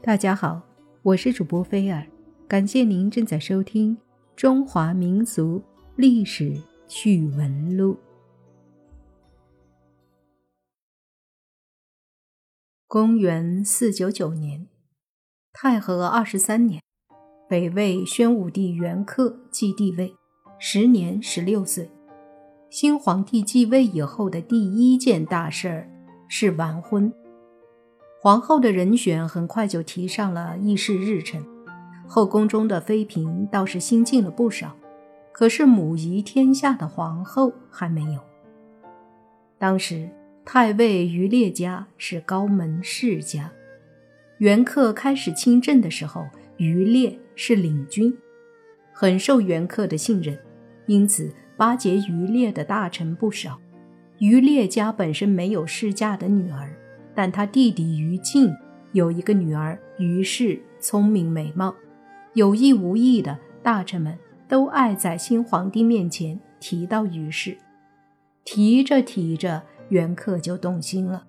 大家好，我是主播菲尔，感谢您正在收听《中华民族历史趣闻录》。公元四九九年，太和二十三年，北魏宣武帝元恪继帝位，时年十六岁。新皇帝继位以后的第一件大事儿是完婚。皇后的人选很快就提上了议事日程，后宫中的妃嫔倒是新进了不少，可是母仪天下的皇后还没有。当时太尉于烈家是高门世家，元恪开始亲政的时候，于烈是领军，很受元恪的信任，因此巴结于烈的大臣不少。于烈家本身没有世嫁的女儿。但他弟弟于禁有一个女儿于氏，聪明美貌，有意无意的，大臣们都爱在新皇帝面前提到于氏，提着提着，袁克就动心了，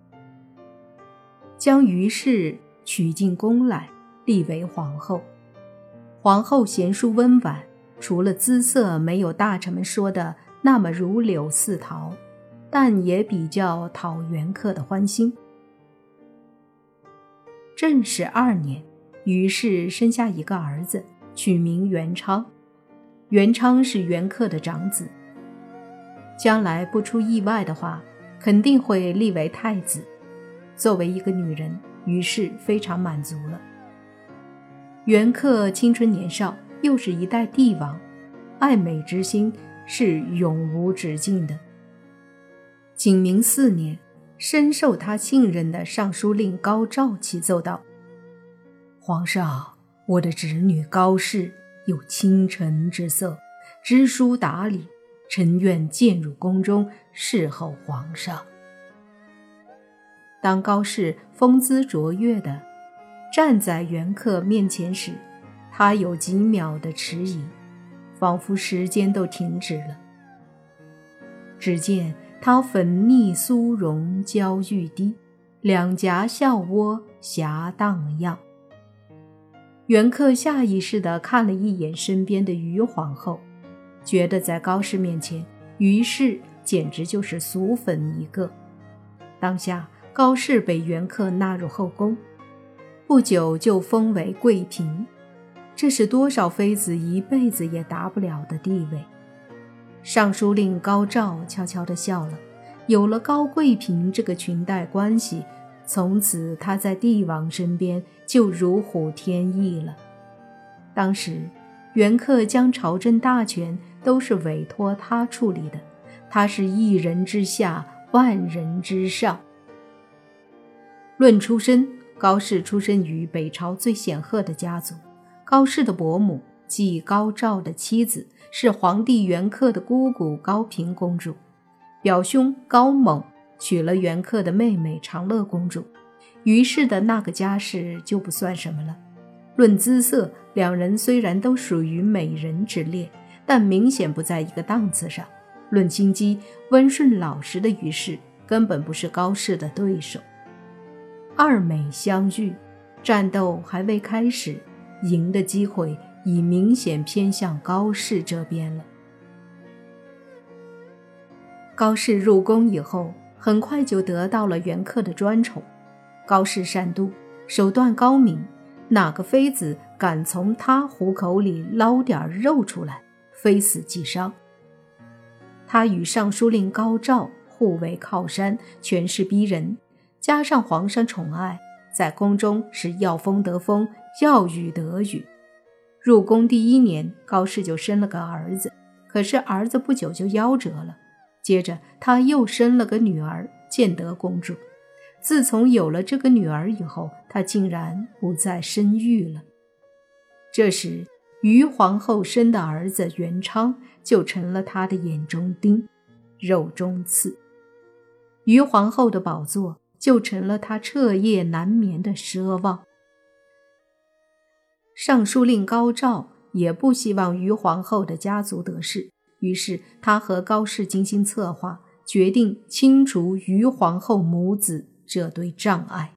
将于氏娶进宫来，立为皇后。皇后贤淑温婉，除了姿色没有大臣们说的那么如柳似桃，但也比较讨袁克的欢心。正始二年，于是生下一个儿子，取名元昌。元昌是元恪的长子，将来不出意外的话，肯定会立为太子。作为一个女人，于是非常满足了。元恪青春年少，又是一代帝王，爱美之心是永无止境的。景明四年。深受他信任的尚书令高照启奏道：“皇上，我的侄女高氏有倾城之色，知书达理，臣愿荐入宫中侍候皇上。”当高氏风姿卓越的站在元恪面前时，他有几秒的迟疑，仿佛时间都停止了。只见。她粉腻酥容娇欲滴，两颊笑窝霞荡漾。元恪下意识地看了一眼身边的于皇后，觉得在高氏面前，于氏简直就是俗粉一个。当下，高氏被袁克纳入后宫，不久就封为贵嫔，这是多少妃子一辈子也达不了的地位。尚书令高照悄悄地笑了。有了高贵嫔这个裙带关系，从此他在帝王身边就如虎添翼了。当时，袁克将朝政大权都是委托他处理的，他是一人之下，万人之上。论出身，高氏出身于北朝最显赫的家族，高氏的伯母即高照的妻子。是皇帝元恪的姑姑高平公主，表兄高猛娶了元恪的妹妹长乐公主，于是的那个家世就不算什么了。论姿色，两人虽然都属于美人之列，但明显不在一个档次上。论心机，温顺老实的于氏根本不是高氏的对手。二美相遇，战斗还未开始，赢的机会。已明显偏向高氏这边了。高氏入宫以后，很快就得到了元恪的专宠。高氏善妒，手段高明，哪个妃子敢从他虎口里捞点肉出来，非死即伤。他与尚书令高照互为靠山，权势逼人，加上皇上宠爱，在宫中是要风得风，要雨得雨。入宫第一年，高氏就生了个儿子，可是儿子不久就夭折了。接着他又生了个女儿，建德公主。自从有了这个女儿以后，他竟然不再生育了。这时，于皇后生的儿子元昌就成了他的眼中钉、肉中刺，于皇后的宝座就成了他彻夜难眠的奢望。尚书令高照也不希望于皇后的家族得势，于是他和高氏精心策划，决定清除于皇后母子这对障碍。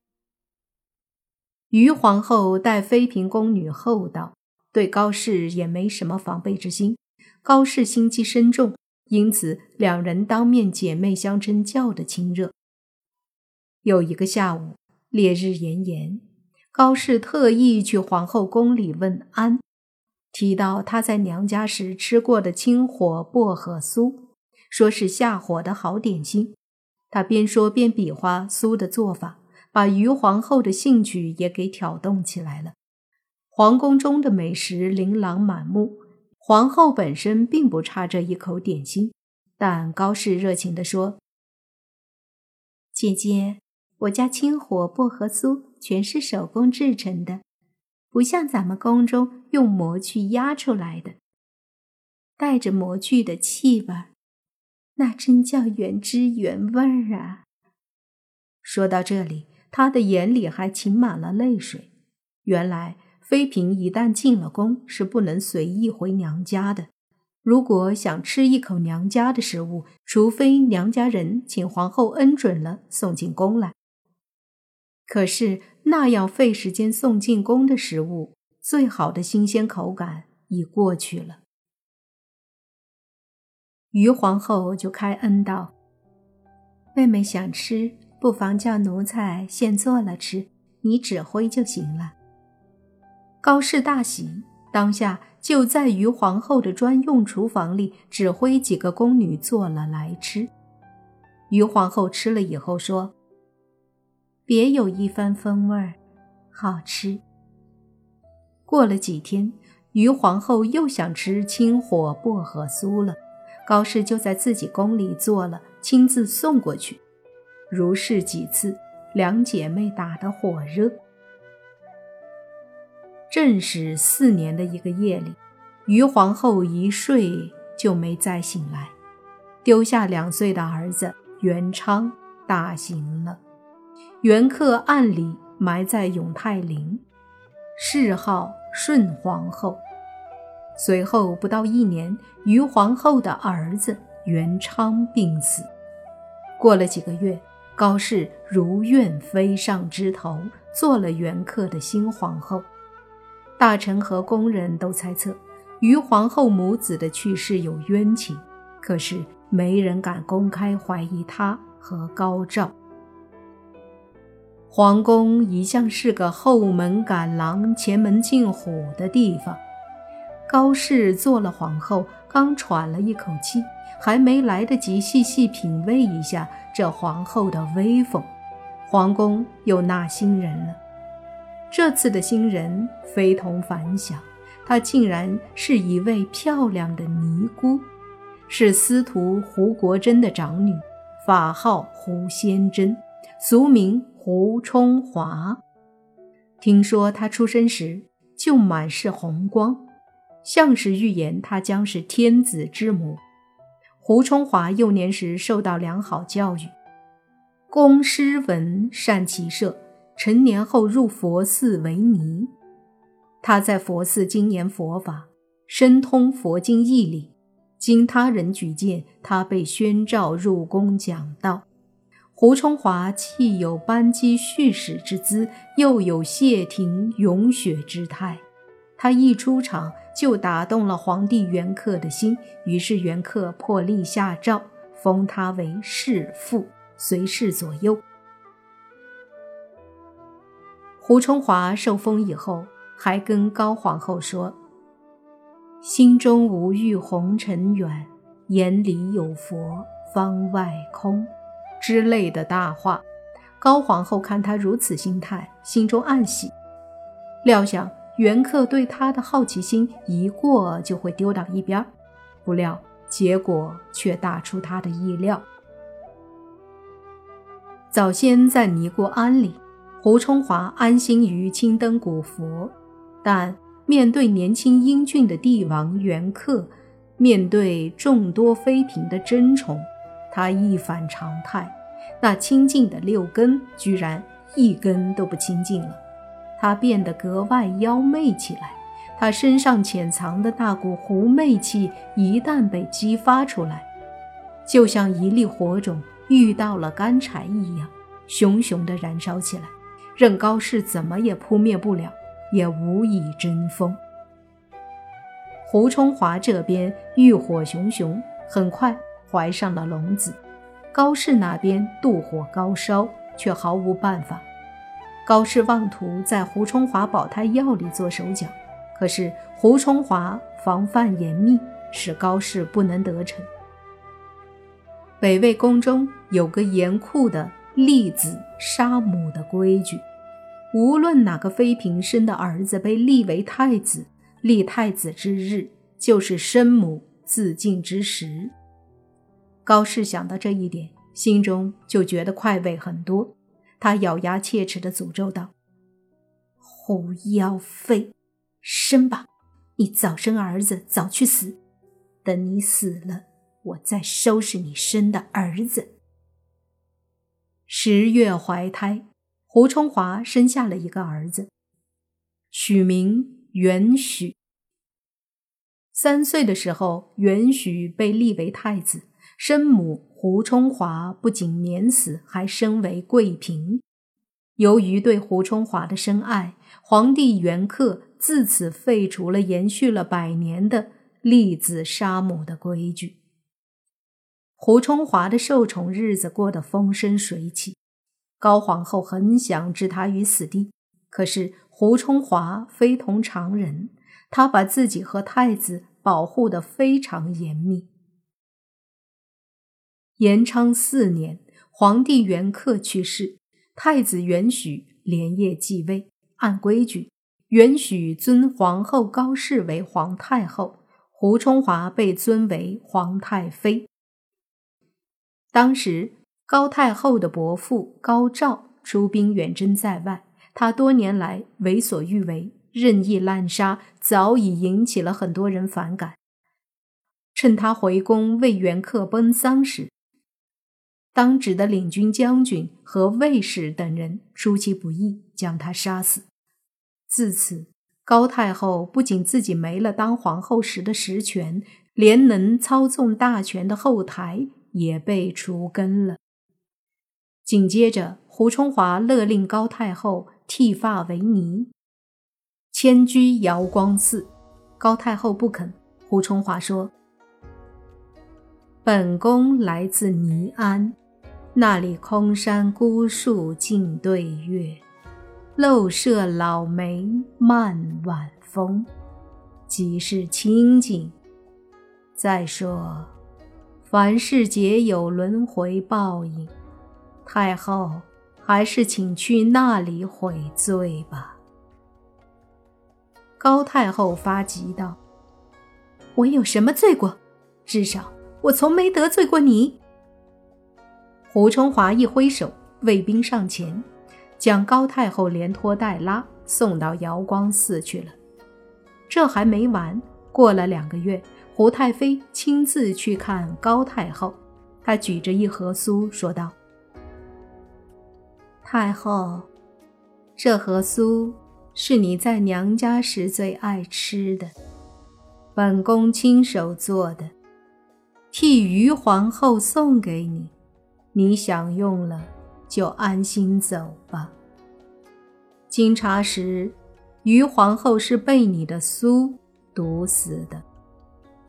于皇后待妃嫔宫女厚道，对高氏也没什么防备之心。高氏心机深重，因此两人当面姐妹相称叫的亲热。有一个下午，烈日炎炎，高氏特意去皇后宫里问安，提到她在娘家时吃过的清火薄荷酥，说是下火的好点心。他边说边比划酥的做法。把于皇后的兴趣也给挑动起来了。皇宫中的美食琳琅满目，皇后本身并不差这一口点心，但高氏热情地说：“姐姐，我家清火薄荷酥全是手工制成的，不像咱们宫中用模具压出来的，带着模具的气味，那真叫原汁原味儿啊！”说到这里。他的眼里还噙满了泪水。原来妃嫔一旦进了宫，是不能随意回娘家的。如果想吃一口娘家的食物，除非娘家人请皇后恩准了送进宫来。可是那样费时间送进宫的食物，最好的新鲜口感已过去了。于皇后就开恩道：“妹妹想吃。”不妨叫奴才现做了吃，你指挥就行了。高氏大喜，当下就在于皇后的专用厨房里指挥几个宫女做了来吃。于皇后吃了以后说：“别有一番风味儿，好吃。”过了几天，于皇后又想吃清火薄荷酥了，高氏就在自己宫里做了，亲自送过去。如是几次，两姐妹打得火热。正是四年的一个夜里，于皇后一睡就没再醒来，丢下两岁的儿子元昌大行了。元恪暗里埋在永泰陵，谥号顺皇后。随后不到一年，于皇后的儿子元昌病死。过了几个月。高氏如愿飞上枝头，做了元恪的新皇后。大臣和宫人都猜测，于皇后母子的去世有冤情，可是没人敢公开怀疑她和高照。皇宫一向是个后门赶狼、前门进虎的地方。高氏做了皇后，刚喘了一口气，还没来得及细细品味一下。这皇后的威风，皇宫又纳新人了。这次的新人非同凡响，她竟然是一位漂亮的尼姑，是司徒胡国珍的长女，法号胡仙珍，俗名胡冲华。听说他出生时就满是红光，像是预言他将是天子之母。胡冲华幼年时受到良好教育，公诗文，善骑射。成年后入佛寺为尼。他在佛寺精研佛法，深通佛经义理。经他人举荐，他被宣召入宫讲道。胡冲华既有班机续使之姿，又有谢霆咏雪之态。他一出场就打动了皇帝元恪的心，于是元恪破例下诏，封他为世父，随侍左右。胡冲华受封以后，还跟高皇后说：“心中无欲红尘远，眼里有佛方外空”之类的大话。高皇后看他如此心态，心中暗喜，料想。元恪对他的好奇心一过就会丢到一边，不料结果却大出他的意料。早先在尼姑庵里，胡冲华安心于青灯古佛，但面对年轻英俊的帝王元恪，面对众多妃嫔的争宠，他一反常态，那清净的六根居然一根都不清净了。他变得格外妖媚起来，他身上潜藏的那股狐媚气一旦被激发出来，就像一粒火种遇到了干柴一样，熊熊地燃烧起来，任高氏怎么也扑灭不了，也无以争锋。胡冲华这边欲火熊熊，很快怀上了龙子；高氏那边妒火高烧，却毫无办法。高氏妄图在胡冲华保胎药里做手脚，可是胡冲华防范严密，使高氏不能得逞。北魏宫中有个严酷的立子杀母的规矩，无论哪个妃嫔生的儿子被立为太子，立太子之日就是生母自尽之时。高氏想到这一点，心中就觉得快慰很多。他咬牙切齿地诅咒道：“胡妖妃，生吧！你早生儿子，早去死！等你死了，我再收拾你生的儿子。”十月怀胎，胡春华生下了一个儿子，取名元许。三岁的时候，元许被立为太子，生母。胡冲华不仅免死，还升为贵嫔。由于对胡冲华的深爱，皇帝元恪自此废除了延续了百年的立子杀母的规矩。胡冲华的受宠日子过得风生水起，高皇后很想置他于死地，可是胡冲华非同常人，他把自己和太子保护得非常严密。延昌四年，皇帝元恪去世，太子元许连夜继位。按规矩，元许尊皇后高氏为皇太后，胡冲华被尊为皇太妃。当时，高太后的伯父高照出兵远征在外，他多年来为所欲为，任意滥杀，早已引起了很多人反感。趁他回宫为元恪奔丧时，当值的领军将军和卫士等人出其不意，将他杀死。自此，高太后不仅自己没了当皇后时的实权，连能操纵大权的后台也被除根了。紧接着，胡冲华勒令高太后剃发为尼，迁居瑶光寺。高太后不肯，胡冲华说：“本宫来自尼安。”那里空山孤树尽对月，陋舍老梅漫晚风，即是清静。再说，凡事皆有轮回报应，太后还是请去那里悔罪吧。高太后发急道：“我有什么罪过？至少我从没得罪过你。”胡冲华一挥手，卫兵上前，将高太后连拖带拉送到瑶光寺去了。这还没完，过了两个月，胡太妃亲自去看高太后，她举着一盒酥说道：“太后，这盒酥是你在娘家时最爱吃的，本宫亲手做的，替余皇后送给你。”你享用了，就安心走吧。经查实，余皇后是被你的苏毒死的，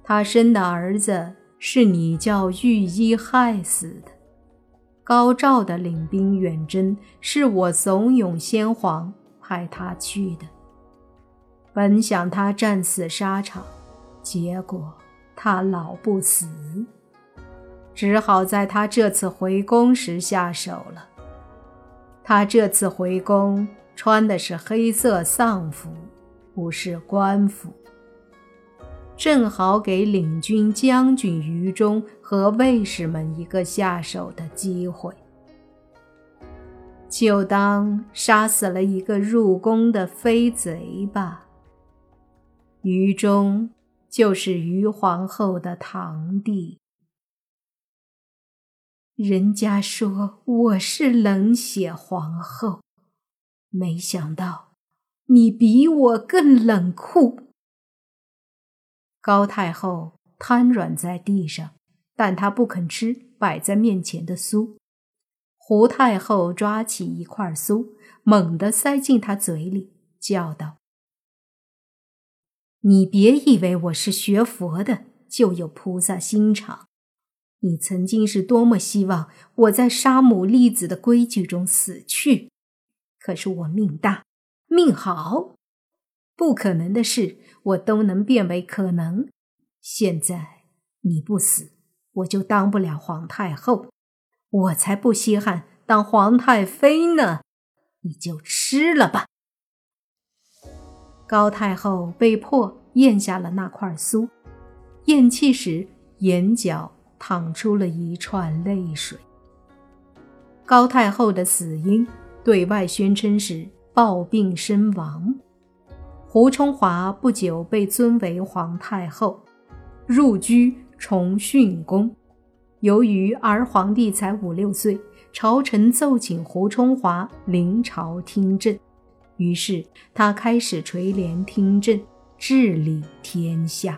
她生的儿子是你叫御医害死的。高照的领兵远征，是我怂恿先皇派他去的。本想他战死沙场，结果他老不死。只好在他这次回宫时下手了。他这次回宫穿的是黑色丧服，不是官服，正好给领军将军于忠和卫士们一个下手的机会。就当杀死了一个入宫的飞贼吧。于忠就是于皇后的堂弟。人家说我是冷血皇后，没想到你比我更冷酷。高太后瘫软在地上，但她不肯吃摆在面前的酥。胡太后抓起一块酥，猛地塞进她嘴里，叫道：“你别以为我是学佛的就有菩萨心肠。你曾经是多么希望我在杀母立子的规矩中死去，可是我命大，命好，不可能的事我都能变为可能。现在你不死，我就当不了皇太后。”我才不稀罕当皇太妃呢，你就吃了吧。高太后被迫咽下了那块酥，咽气时眼角淌出了一串泪水。高太后的死因对外宣称是暴病身亡。胡冲华不久被尊为皇太后，入居崇训宫。由于儿皇帝才五六岁，朝臣奏请胡冲华临朝听政，于是他开始垂帘听政，治理天下。